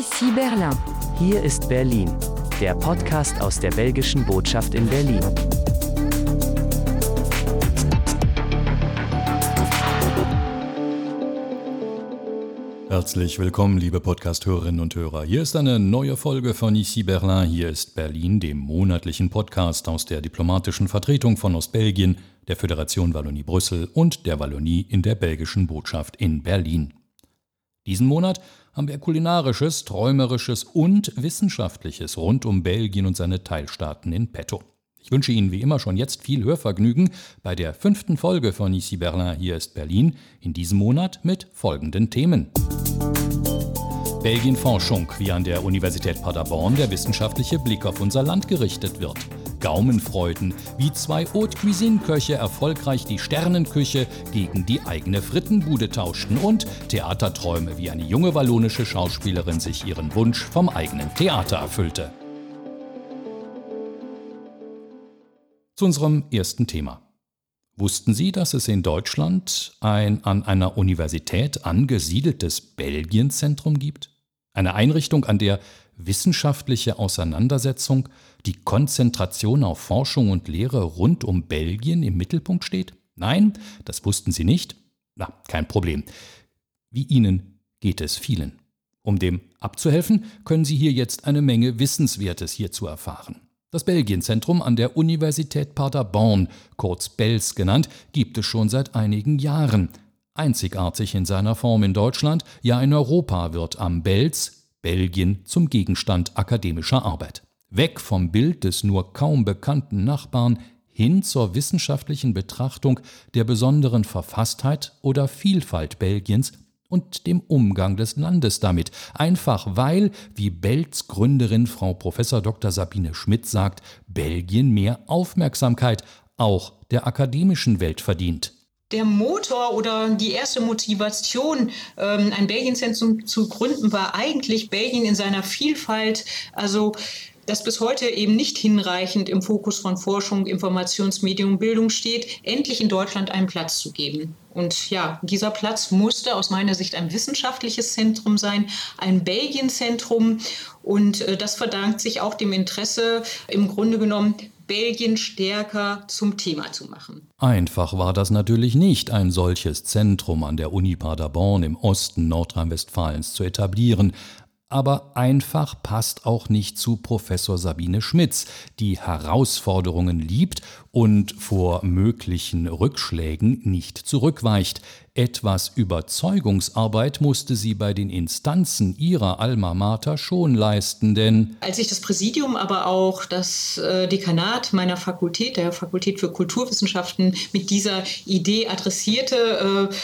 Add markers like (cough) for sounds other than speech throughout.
Ici Berlin. Hier ist Berlin, der Podcast aus der belgischen Botschaft in Berlin. Herzlich willkommen, liebe Podcast-Hörerinnen und Hörer. Hier ist eine neue Folge von Ici Berlin. Hier ist Berlin, dem monatlichen Podcast aus der diplomatischen Vertretung von Ostbelgien, der Föderation Wallonie-Brüssel und der Wallonie in der belgischen Botschaft in Berlin. Diesen Monat haben wir kulinarisches, träumerisches und wissenschaftliches rund um Belgien und seine Teilstaaten in petto. Ich wünsche Ihnen wie immer schon jetzt viel Hörvergnügen bei der fünften Folge von Ici Berlin Hier ist Berlin, in diesem Monat mit folgenden Themen. Belgien Forschung, wie an der Universität Paderborn der wissenschaftliche Blick auf unser Land gerichtet wird. Gaumenfreuden, wie zwei Haute Cuisine-Köche erfolgreich die Sternenküche gegen die eigene Frittenbude tauschten und Theaterträume, wie eine junge wallonische Schauspielerin sich ihren Wunsch vom eigenen Theater erfüllte. Zu unserem ersten Thema. Wussten Sie, dass es in Deutschland ein an einer Universität angesiedeltes Belgienzentrum gibt? Eine Einrichtung, an der wissenschaftliche Auseinandersetzung, die Konzentration auf Forschung und Lehre rund um Belgien im Mittelpunkt steht? Nein, das wussten Sie nicht? Na, kein Problem. Wie Ihnen geht es vielen. Um dem abzuhelfen, können Sie hier jetzt eine Menge Wissenswertes hierzu erfahren. Das Belgienzentrum an der Universität Paderborn, kurz BELS genannt, gibt es schon seit einigen Jahren. Einzigartig in seiner Form in Deutschland, ja in Europa wird am BELS Belgien zum Gegenstand akademischer Arbeit. Weg vom Bild des nur kaum bekannten Nachbarn hin zur wissenschaftlichen Betrachtung der besonderen Verfasstheit oder Vielfalt Belgiens und dem Umgang des Landes damit, einfach weil, wie Belts Gründerin Frau Prof. Dr. Sabine Schmidt sagt, Belgien mehr Aufmerksamkeit auch der akademischen Welt verdient der Motor oder die erste Motivation, ähm, ein Belgienzentrum zu gründen, war eigentlich Belgien in seiner Vielfalt. Also das bis heute eben nicht hinreichend im Fokus von Forschung, Informationsmedium, Bildung steht, endlich in Deutschland einen Platz zu geben. Und ja, dieser Platz musste aus meiner Sicht ein wissenschaftliches Zentrum sein, ein Belgienzentrum. Und äh, das verdankt sich auch dem Interesse, im Grunde genommen Belgien stärker zum Thema zu machen. Einfach war das natürlich nicht, ein solches Zentrum an der Uni Paderborn im Osten Nordrhein-Westfalens zu etablieren aber einfach passt auch nicht zu Professor Sabine Schmitz, die Herausforderungen liebt und vor möglichen Rückschlägen nicht zurückweicht. Etwas Überzeugungsarbeit musste sie bei den Instanzen ihrer Alma Mater schon leisten, denn als ich das Präsidium, aber auch das äh, Dekanat meiner Fakultät, der Fakultät für Kulturwissenschaften, mit dieser Idee adressierte, äh,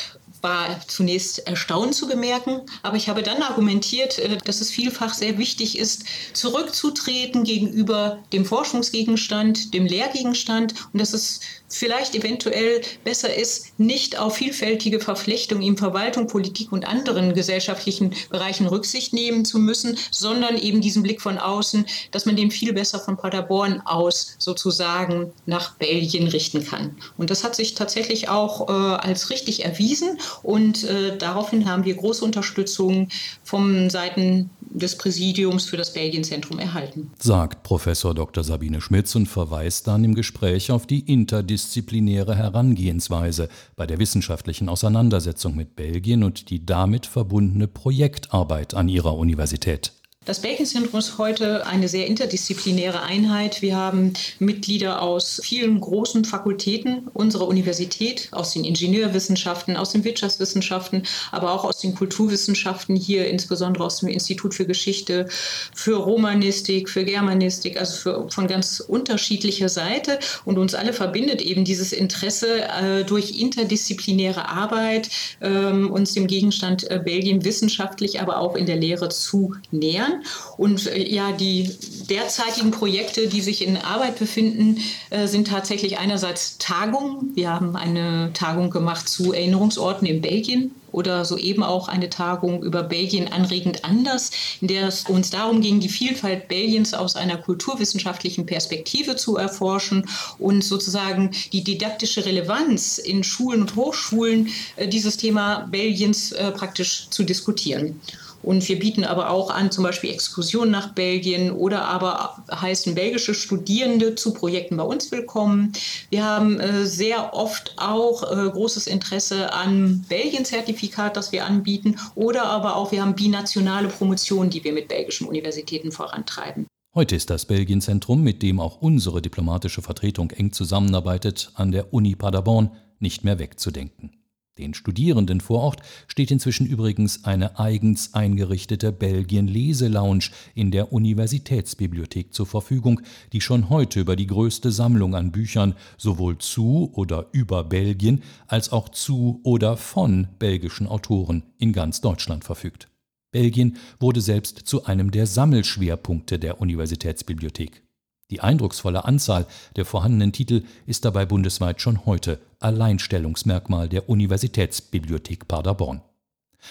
war zunächst erstaunt zu bemerken, aber ich habe dann argumentiert, äh, dass es vielfach sehr wichtig ist, zurückzutreten gegenüber dem Forschungsgegenstand, dem Lehrgegenstand und dass es vielleicht eventuell besser ist, nicht auf vielfältige Verflechtungen in Verwaltung, Politik und anderen gesellschaftlichen Bereichen Rücksicht nehmen zu müssen, sondern eben diesen Blick von außen, dass man den viel besser von Paderborn aus sozusagen nach Belgien richten kann. Und das hat sich tatsächlich auch äh, als richtig erwiesen und äh, daraufhin haben wir große Unterstützung von Seiten des Präsidiums für das Belgienzentrum erhalten. Sagt Professor Dr. Sabine Schmitz und verweist dann im Gespräch auf die interdisziplinäre Herangehensweise bei der wissenschaftlichen Auseinandersetzung mit Belgien und die damit verbundene Projektarbeit an ihrer Universität. Das Belgien-Zentrum ist heute eine sehr interdisziplinäre Einheit. Wir haben Mitglieder aus vielen großen Fakultäten unserer Universität, aus den Ingenieurwissenschaften, aus den Wirtschaftswissenschaften, aber auch aus den Kulturwissenschaften, hier insbesondere aus dem Institut für Geschichte, für Romanistik, für Germanistik, also für, von ganz unterschiedlicher Seite. Und uns alle verbindet eben dieses Interesse äh, durch interdisziplinäre Arbeit, äh, uns dem Gegenstand äh, Belgien wissenschaftlich, aber auch in der Lehre zu nähern. Und äh, ja, die derzeitigen Projekte, die sich in Arbeit befinden, äh, sind tatsächlich einerseits Tagungen. Wir haben eine Tagung gemacht zu Erinnerungsorten in Belgien oder soeben auch eine Tagung über Belgien anregend anders, in der es uns darum ging, die Vielfalt Belgiens aus einer kulturwissenschaftlichen Perspektive zu erforschen und sozusagen die didaktische Relevanz in Schulen und Hochschulen äh, dieses Thema Belgiens praktisch zu diskutieren. Und wir bieten aber auch an, zum Beispiel Exkursionen nach Belgien oder aber heißen belgische Studierende zu Projekten bei uns willkommen. Wir haben äh, sehr oft auch äh, großes Interesse an Belgien-Zertifikat, das wir anbieten oder aber auch wir haben binationale Promotionen, die wir mit belgischen Universitäten vorantreiben. Heute ist das Belgien-Zentrum, mit dem auch unsere diplomatische Vertretung eng zusammenarbeitet, an der Uni Paderborn nicht mehr wegzudenken. Den Studierenden vor Ort steht inzwischen übrigens eine eigens eingerichtete Belgien-Leselounge in der Universitätsbibliothek zur Verfügung, die schon heute über die größte Sammlung an Büchern sowohl zu oder über Belgien als auch zu oder von belgischen Autoren in ganz Deutschland verfügt. Belgien wurde selbst zu einem der Sammelschwerpunkte der Universitätsbibliothek. Die eindrucksvolle Anzahl der vorhandenen Titel ist dabei bundesweit schon heute Alleinstellungsmerkmal der Universitätsbibliothek Paderborn.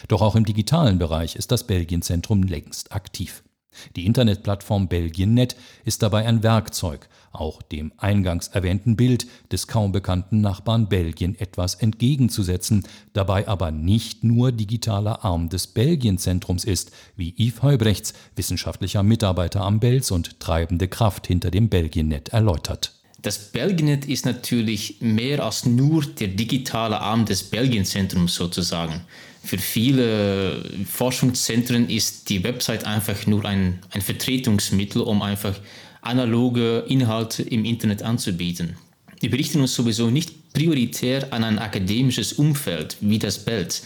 Doch auch im digitalen Bereich ist das Belgienzentrum längst aktiv. Die Internetplattform BelgienNet ist dabei ein Werkzeug, auch dem eingangs erwähnten Bild des kaum bekannten Nachbarn Belgien etwas entgegenzusetzen, dabei aber nicht nur digitaler Arm des Belgienzentrums ist, wie Yves Heubrechts, wissenschaftlicher Mitarbeiter am BELS und treibende Kraft hinter dem BelgienNet, erläutert. Das Belgienet ist natürlich mehr als nur der digitale Arm des Belgienzentrums sozusagen. Für viele Forschungszentren ist die Website einfach nur ein, ein Vertretungsmittel, um einfach analoge Inhalte im Internet anzubieten. Wir berichten uns sowieso nicht prioritär an ein akademisches Umfeld wie das Bild.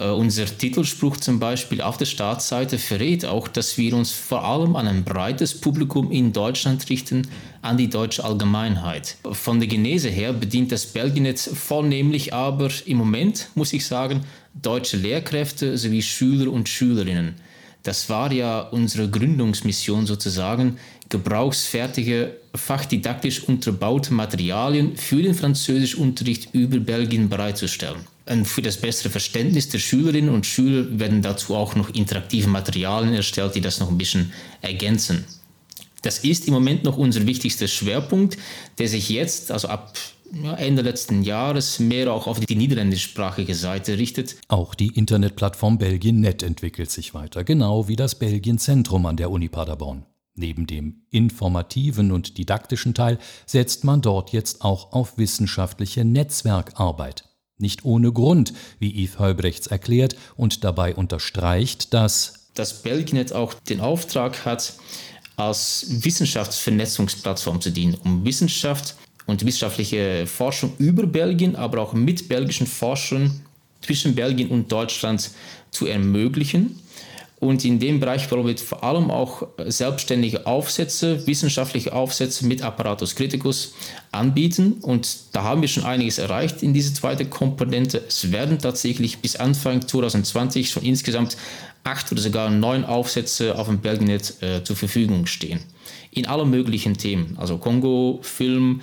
Uh, unser Titelspruch zum Beispiel auf der Startseite verrät auch, dass wir uns vor allem an ein breites Publikum in Deutschland richten, an die deutsche Allgemeinheit. Von der Genese her bedient das Belgiennetz vornehmlich aber im Moment, muss ich sagen, deutsche Lehrkräfte sowie Schüler und Schülerinnen. Das war ja unsere Gründungsmission sozusagen, gebrauchsfertige, fachdidaktisch unterbaute Materialien für den Französischunterricht über Belgien bereitzustellen. Und für das bessere Verständnis der Schülerinnen und Schüler werden dazu auch noch interaktive Materialien erstellt, die das noch ein bisschen ergänzen. Das ist im Moment noch unser wichtigster Schwerpunkt, der sich jetzt, also ab Ende letzten Jahres mehr auch auf die niederländischsprachige Seite richtet. Auch die Internetplattform BelgienNet entwickelt sich weiter, genau wie das Belgien-Zentrum an der Uni Paderborn. Neben dem informativen und didaktischen Teil setzt man dort jetzt auch auf wissenschaftliche Netzwerkarbeit. Nicht ohne Grund, wie Yves Heubrechts erklärt und dabei unterstreicht, dass das Belgienet auch den Auftrag hat, als Wissenschaftsvernetzungsplattform zu dienen, um Wissenschaft und wissenschaftliche Forschung über Belgien, aber auch mit belgischen Forschern zwischen Belgien und Deutschland zu ermöglichen. Und in dem Bereich wollen wir vor allem auch selbstständige Aufsätze, wissenschaftliche Aufsätze mit Apparatus Criticus anbieten. Und da haben wir schon einiges erreicht in dieser zweiten Komponente. Es werden tatsächlich bis Anfang 2020 schon insgesamt acht oder sogar neun Aufsätze auf dem Belginet äh, zur Verfügung stehen. In allen möglichen Themen, also Kongo, Film,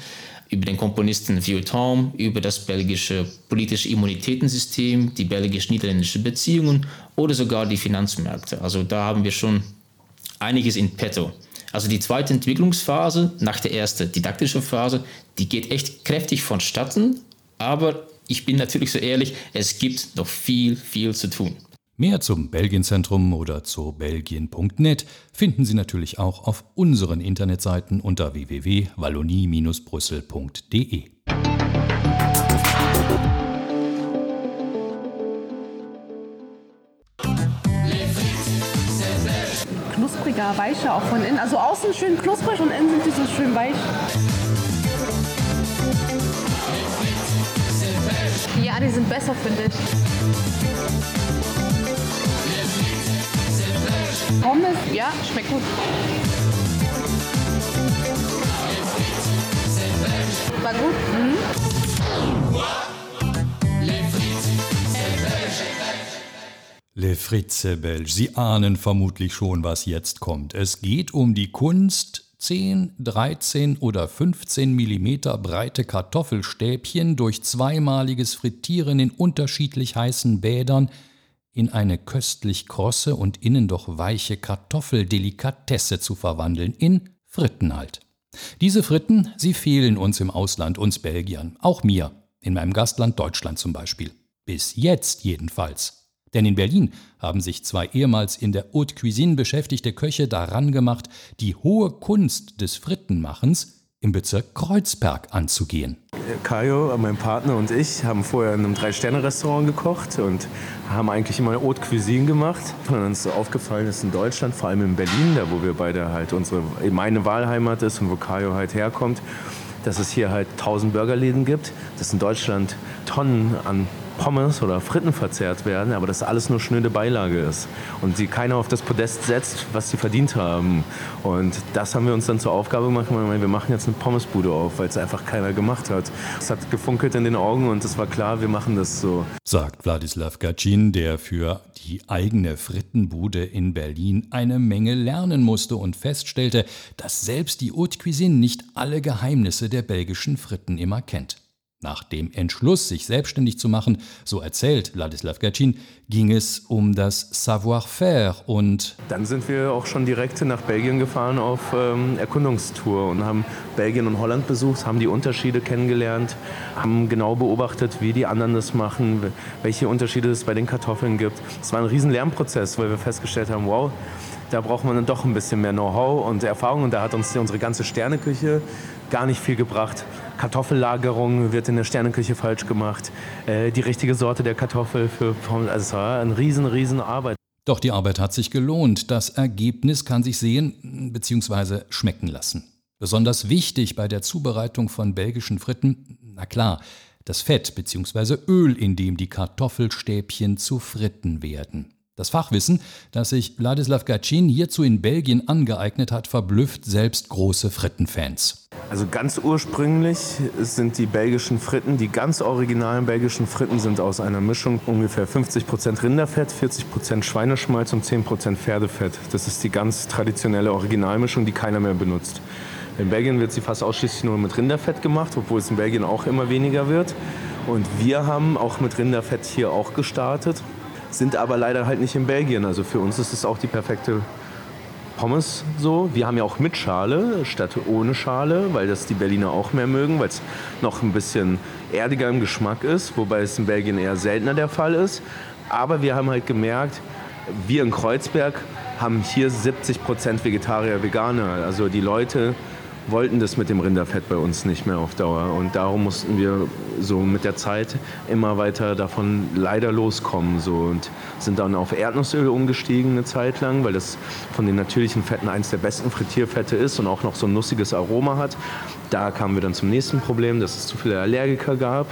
über den Komponisten Vieuxtemps, über das belgische politische Immunitätensystem, die belgisch-niederländische Beziehungen oder sogar die Finanzmärkte. Also da haben wir schon einiges in petto. Also die zweite Entwicklungsphase nach der ersten didaktischen Phase, die geht echt kräftig vonstatten, aber ich bin natürlich so ehrlich, es gibt noch viel, viel zu tun. Mehr zum Belgienzentrum oder zu belgien.net finden Sie natürlich auch auf unseren Internetseiten unter www.wallonie-brüssel.de. Knuspriger, weicher auch von innen. Also außen schön knusprig und innen sind die so schön weich. Ja, die sind besser, finde ich. Pommes, ja, schmeckt gut. War gut. Mhm. Le Fritze Belge, Sie ahnen vermutlich schon, was jetzt kommt. Es geht um die Kunst, 10, 13 oder 15 Millimeter breite Kartoffelstäbchen durch zweimaliges Frittieren in unterschiedlich heißen Bädern in eine köstlich krosse und innen doch weiche Kartoffeldelikatesse zu verwandeln, in Fritten halt. Diese Fritten, sie fehlen uns im Ausland, uns Belgiern, auch mir, in meinem Gastland Deutschland zum Beispiel. Bis jetzt jedenfalls. Denn in Berlin haben sich zwei ehemals in der Haute Cuisine beschäftigte Köche daran gemacht, die hohe Kunst des Frittenmachens im Bezirk Kreuzberg anzugehen. Kajo, mein Partner und ich haben vorher in einem Drei-Sterne-Restaurant gekocht und haben eigentlich immer Haute Cuisine gemacht. Und uns ist aufgefallen, dass in Deutschland, vor allem in Berlin, da wo wir beide halt unsere, meine Wahlheimat ist und wo Kajo halt herkommt, dass es hier halt tausend Burgerläden gibt, dass in Deutschland Tonnen an Pommes oder Fritten verzehrt werden, aber das alles nur schnöde Beilage ist und sie keiner auf das Podest setzt, was sie verdient haben. Und das haben wir uns dann zur Aufgabe gemacht, wir machen jetzt eine Pommesbude auf, weil es einfach keiner gemacht hat. Es hat gefunkelt in den Augen und es war klar, wir machen das so. Sagt Wladislav Gacin, der für die eigene Frittenbude in Berlin eine Menge lernen musste und feststellte, dass selbst die Haute Cuisine nicht alle Geheimnisse der belgischen Fritten immer kennt. Nach dem Entschluss, sich selbstständig zu machen, so erzählt Ladislav Gacin, ging es um das Savoir-faire und dann sind wir auch schon direkt nach Belgien gefahren auf ähm, Erkundungstour und haben Belgien und Holland besucht, haben die Unterschiede kennengelernt, haben genau beobachtet, wie die anderen das machen, welche Unterschiede es bei den Kartoffeln gibt. Es war ein riesen Lernprozess, weil wir festgestellt haben, wow, da braucht man dann doch ein bisschen mehr Know-how und Erfahrung und da hat uns unsere ganze Sterneküche gar nicht viel gebracht. Kartoffellagerung wird in der Sterneküche falsch gemacht. Äh, die richtige Sorte der Kartoffel für. Also es war eine riesen, riesen Arbeit. Doch die Arbeit hat sich gelohnt. Das Ergebnis kann sich sehen bzw. schmecken lassen. Besonders wichtig bei der Zubereitung von belgischen Fritten, na klar, das Fett bzw. Öl, in dem die Kartoffelstäbchen zu Fritten werden. Das Fachwissen, das sich Wladislav Gacin hierzu in Belgien angeeignet hat, verblüfft selbst große Frittenfans. Also ganz ursprünglich sind die belgischen Fritten, die ganz originalen belgischen Fritten sind aus einer Mischung ungefähr 50% Rinderfett, 40% Schweineschmalz und 10% Pferdefett. Das ist die ganz traditionelle Originalmischung, die keiner mehr benutzt. In Belgien wird sie fast ausschließlich nur mit Rinderfett gemacht, obwohl es in Belgien auch immer weniger wird. Und wir haben auch mit Rinderfett hier auch gestartet sind aber leider halt nicht in Belgien. Also für uns ist es auch die perfekte Pommes so. Wir haben ja auch mit Schale statt ohne Schale, weil das die Berliner auch mehr mögen, weil es noch ein bisschen erdiger im Geschmack ist, wobei es in Belgien eher seltener der Fall ist. Aber wir haben halt gemerkt, wir in Kreuzberg haben hier 70 Prozent Vegetarier, Veganer. Also die Leute wollten das mit dem Rinderfett bei uns nicht mehr auf Dauer. Und darum mussten wir so mit der Zeit immer weiter davon leider loskommen. So. Und sind dann auf Erdnussöl umgestiegen eine Zeit lang, weil das von den natürlichen Fetten eines der besten Frittierfette ist und auch noch so ein nussiges Aroma hat. Da kamen wir dann zum nächsten Problem, dass es zu viele Allergiker gab.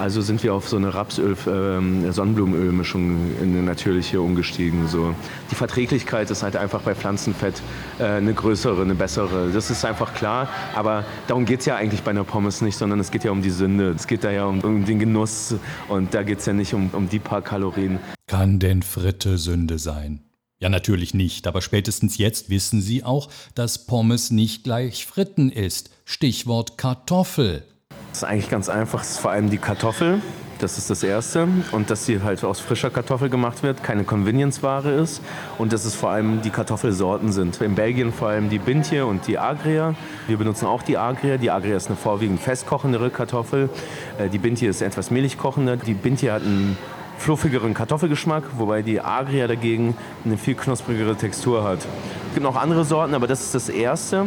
Also sind wir auf so eine Rapsöl-Sonnenblumenölmischung ähm, in eine natürliche umgestiegen. So. Die Verträglichkeit ist halt einfach bei Pflanzenfett äh, eine größere, eine bessere. Das ist einfach klar. Aber darum geht es ja eigentlich bei einer Pommes nicht, sondern es geht ja um die Sünde. Es geht da ja um, um den Genuss und da geht es ja nicht um, um die paar Kalorien. Kann denn Fritte Sünde sein? Ja, natürlich nicht, aber spätestens jetzt wissen Sie auch, dass Pommes nicht gleich Fritten ist. Stichwort Kartoffel. Das ist eigentlich ganz einfach. Es ist vor allem die Kartoffel. Das ist das Erste. Und dass sie halt aus frischer Kartoffel gemacht wird, keine Convenience-Ware ist. Und dass es vor allem die Kartoffelsorten sind. In Belgien vor allem die Bintje und die Agria. Wir benutzen auch die Agria. Die Agria ist eine vorwiegend festkochendere Kartoffel. Äh, die Bintje ist etwas mehlig kochender. Die Bintje hat einen fluffigeren Kartoffelgeschmack, wobei die Agria dagegen eine viel knusprigere Textur hat. Es gibt noch andere Sorten, aber das ist das Erste.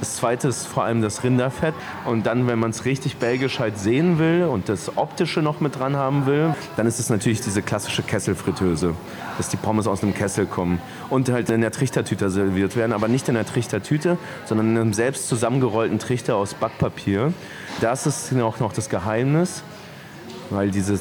Das zweite ist vor allem das Rinderfett. Und dann, wenn man es richtig belgisch halt sehen will und das Optische noch mit dran haben will, dann ist es natürlich diese klassische Kesselfritteuse, dass die Pommes aus einem Kessel kommen und halt in der Trichtertüte serviert werden, aber nicht in der Trichtertüte, sondern in einem selbst zusammengerollten Trichter aus Backpapier. Das ist auch noch das Geheimnis. Weil dieses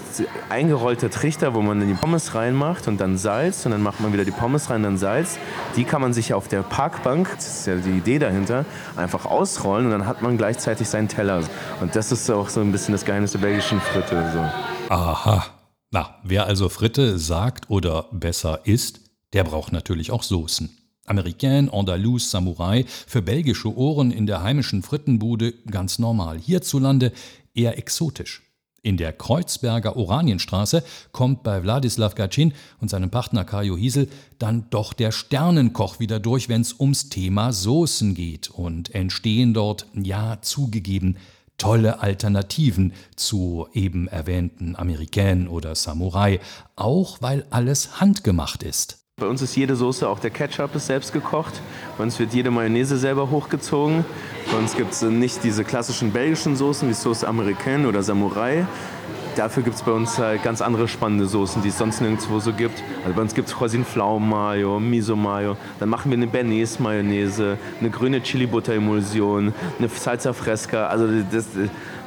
eingerollte Trichter, wo man die Pommes reinmacht und dann Salz und dann macht man wieder die Pommes rein, dann Salz, die kann man sich auf der Parkbank, das ist ja die Idee dahinter, einfach ausrollen und dann hat man gleichzeitig seinen Teller. Und das ist auch so ein bisschen das Geheimnis der belgischen Fritte. So. Aha. Na, wer also Fritte sagt oder besser isst, der braucht natürlich auch Soßen. Americain, Andalous, Samurai, für belgische Ohren in der heimischen Frittenbude ganz normal. Hierzulande eher exotisch. In der Kreuzberger Oranienstraße kommt bei Wladislav Gacin und seinem Partner Kajo Hiesel dann doch der Sternenkoch wieder durch, wenn es ums Thema Soßen geht und entstehen dort, ja zugegeben, tolle Alternativen zu eben erwähnten Amerikanen oder Samurai, auch weil alles handgemacht ist. Bei uns ist jede Soße, auch der Ketchup ist selbst gekocht. Bei uns wird jede Mayonnaise selber hochgezogen. Bei uns gibt es nicht diese klassischen belgischen Soßen wie Sauce Americaine oder Samurai. Dafür gibt es bei uns halt ganz andere spannende Soßen, die es sonst nirgendwo so gibt. Also bei uns gibt es Rosin Pflaumen Mayo, Miso Mayo. Dann machen wir eine Bernays Mayonnaise, eine grüne Chili Butter Emulsion, eine Salsa Fresca. Also das,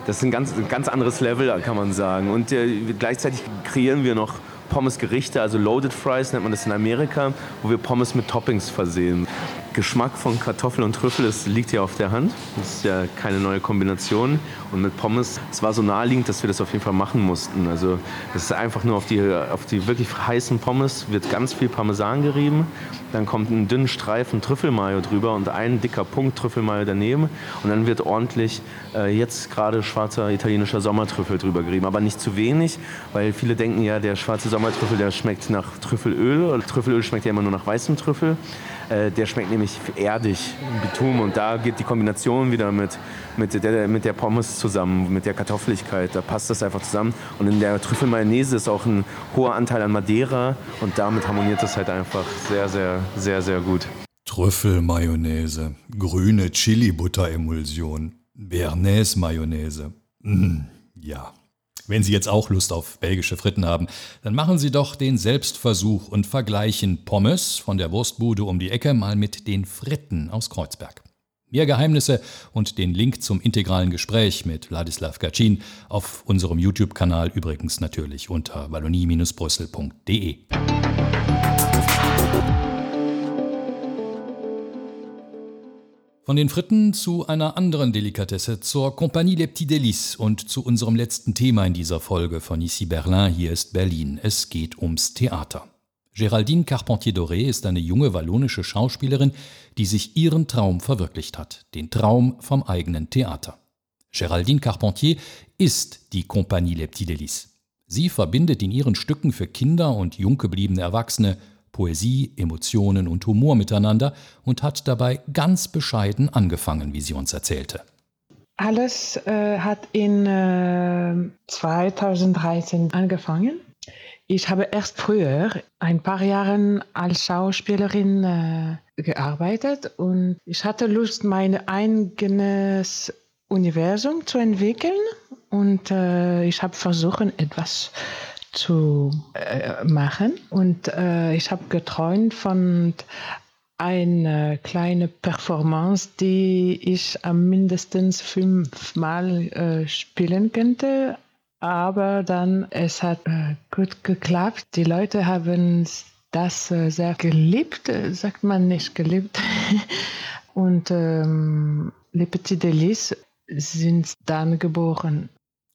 das ist ein ganz, ein ganz anderes Level, kann man sagen. Und äh, gleichzeitig kreieren wir noch Pommes-Gerichte, also Loaded Fries nennt man das in Amerika, wo wir Pommes mit Toppings versehen. Geschmack von Kartoffel und Trüffel, das liegt ja auf der Hand. Das ist ja keine neue Kombination. Und mit Pommes, es war so naheliegend, dass wir das auf jeden Fall machen mussten. Also es ist einfach nur auf die, auf die wirklich heißen Pommes wird ganz viel Parmesan gerieben. Dann kommt ein dünner Streifen Trüffelmayo drüber und ein dicker Punkt Trüffelmayo daneben. Und dann wird ordentlich äh, jetzt gerade schwarzer italienischer Sommertrüffel drüber gerieben. Aber nicht zu wenig, weil viele denken ja, der schwarze Sommertrüffel, der schmeckt nach Trüffelöl. Trüffelöl schmeckt ja immer nur nach weißem Trüffel. Äh, der schmeckt nämlich erdig, Bitum. Und da geht die Kombination wieder mit, mit, der, mit der Pommes zusammen, mit der Kartoffeligkeit. Da passt das einfach zusammen. Und in der Trüffelmayonnaise ist auch ein hoher Anteil an Madeira. Und damit harmoniert das halt einfach sehr, sehr, sehr, sehr gut. Trüffelmayonnaise, grüne Chili-Butter-Emulsion, Bernays-Mayonnaise. Mm, ja. Wenn Sie jetzt auch Lust auf belgische Fritten haben, dann machen Sie doch den Selbstversuch und vergleichen Pommes von der Wurstbude um die Ecke mal mit den Fritten aus Kreuzberg. Mehr Geheimnisse und den Link zum integralen Gespräch mit Wladislav Gacin auf unserem YouTube-Kanal übrigens natürlich unter wallonie-brüssel.de. Von den Fritten zu einer anderen Delikatesse, zur Compagnie Les Petits Délices und zu unserem letzten Thema in dieser Folge von Ici Berlin, hier ist Berlin. Es geht ums Theater. Géraldine Carpentier-Doré ist eine junge wallonische Schauspielerin, die sich ihren Traum verwirklicht hat, den Traum vom eigenen Theater. Géraldine Carpentier ist die Compagnie Les Petits Délices. Sie verbindet in ihren Stücken für Kinder und jung gebliebene Erwachsene Poesie, Emotionen und Humor miteinander und hat dabei ganz bescheiden angefangen, wie sie uns erzählte. Alles äh, hat in äh, 2013 angefangen. Ich habe erst früher ein paar Jahre als Schauspielerin äh, gearbeitet und ich hatte Lust, mein eigenes Universum zu entwickeln und äh, ich habe versucht, etwas zu äh, machen. Und äh, ich habe geträumt von einer kleinen Performance, die ich am mindestens fünfmal äh, spielen könnte. Aber dann, es hat äh, gut geklappt. Die Leute haben das äh, sehr geliebt, sagt man nicht geliebt. (laughs) Und ähm, Les Petits Délices sind dann geboren.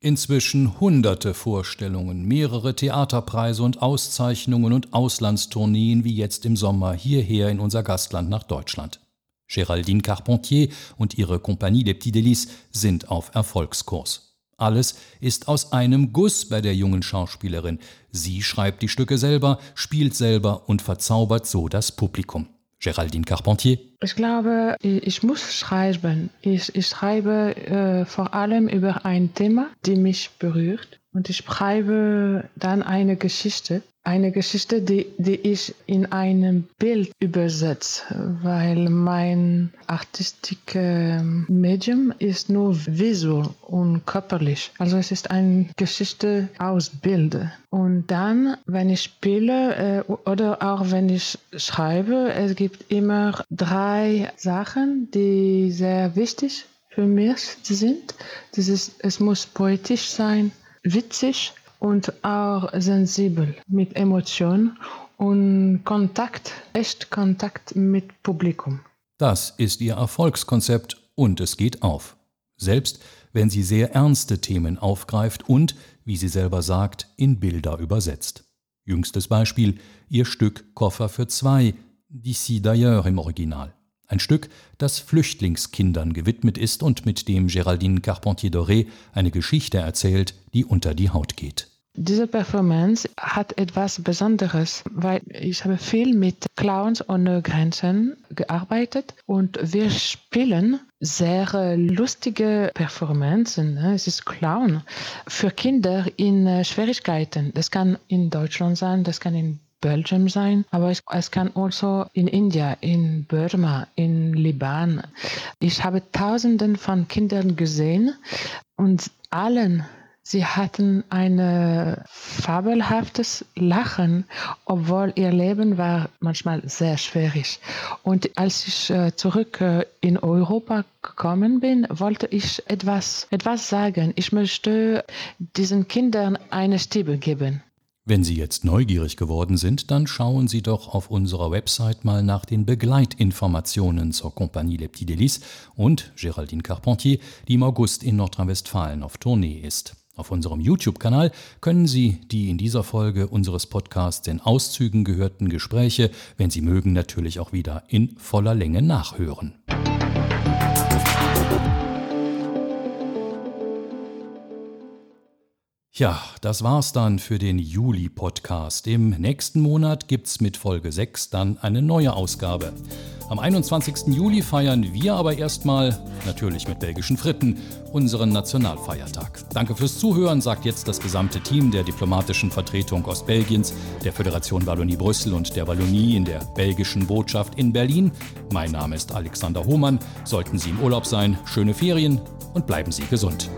Inzwischen hunderte Vorstellungen, mehrere Theaterpreise und Auszeichnungen und Auslandstourneen wie jetzt im Sommer hierher in unser Gastland nach Deutschland. Géraldine Carpentier und ihre Compagnie des Petits Délices sind auf Erfolgskurs. Alles ist aus einem Guss bei der jungen Schauspielerin. Sie schreibt die Stücke selber, spielt selber und verzaubert so das Publikum. Géraldine Carpentier. Ich glaube, ich muss schreiben. Ich, ich schreibe äh, vor allem über ein Thema, die mich berührt. Und ich schreibe dann eine Geschichte eine Geschichte, die, die ich in einem Bild übersetze, weil mein artistisches Medium ist nur visuell und körperlich. Also es ist eine Geschichte aus Bilder. Und dann, wenn ich spiele äh, oder auch wenn ich schreibe, es gibt immer drei Sachen, die sehr wichtig für mich sind. Das ist, es muss poetisch sein, witzig und auch sensibel mit Emotionen und Kontakt, echt Kontakt mit Publikum. Das ist ihr Erfolgskonzept und es geht auf. Selbst wenn sie sehr ernste Themen aufgreift und, wie sie selber sagt, in Bilder übersetzt. Jüngstes Beispiel ihr Stück Koffer für zwei, D'ici d'ailleurs im Original. Ein Stück, das Flüchtlingskindern gewidmet ist und mit dem Géraldine Carpentier-Doré eine Geschichte erzählt, die unter die Haut geht. diese Performance hat etwas Besonderes, weil ich habe viel mit Clowns ohne Grenzen gearbeitet und wir spielen sehr lustige Performances. Ne? Es ist Clown für Kinder in Schwierigkeiten. Das kann in Deutschland sein, das kann in Belgium sein, aber es, es kann also in India, in Burma, in Liban. Ich habe Tausenden von Kindern gesehen und allen Sie hatten ein fabelhaftes Lachen, obwohl ihr Leben war manchmal sehr schwierig. Und als ich äh, zurück äh, in Europa gekommen bin, wollte ich etwas, etwas sagen. Ich möchte diesen Kindern eine Stimme geben. Wenn Sie jetzt neugierig geworden sind, dann schauen Sie doch auf unserer Website mal nach den Begleitinformationen zur Compagnie Les Petits Délices und Géraldine Carpentier, die im August in Nordrhein-Westfalen auf Tournee ist. Auf unserem YouTube-Kanal können Sie die in dieser Folge unseres Podcasts in Auszügen gehörten Gespräche, wenn Sie mögen, natürlich auch wieder in voller Länge nachhören. Ja, das war's dann für den Juli-Podcast. Im nächsten Monat gibt's mit Folge 6 dann eine neue Ausgabe. Am 21. Juli feiern wir aber erstmal, natürlich mit belgischen Fritten, unseren Nationalfeiertag. Danke fürs Zuhören, sagt jetzt das gesamte Team der diplomatischen Vertretung Ostbelgiens, der Föderation Wallonie Brüssel und der Wallonie in der belgischen Botschaft in Berlin. Mein Name ist Alexander Hohmann. Sollten Sie im Urlaub sein, schöne Ferien und bleiben Sie gesund.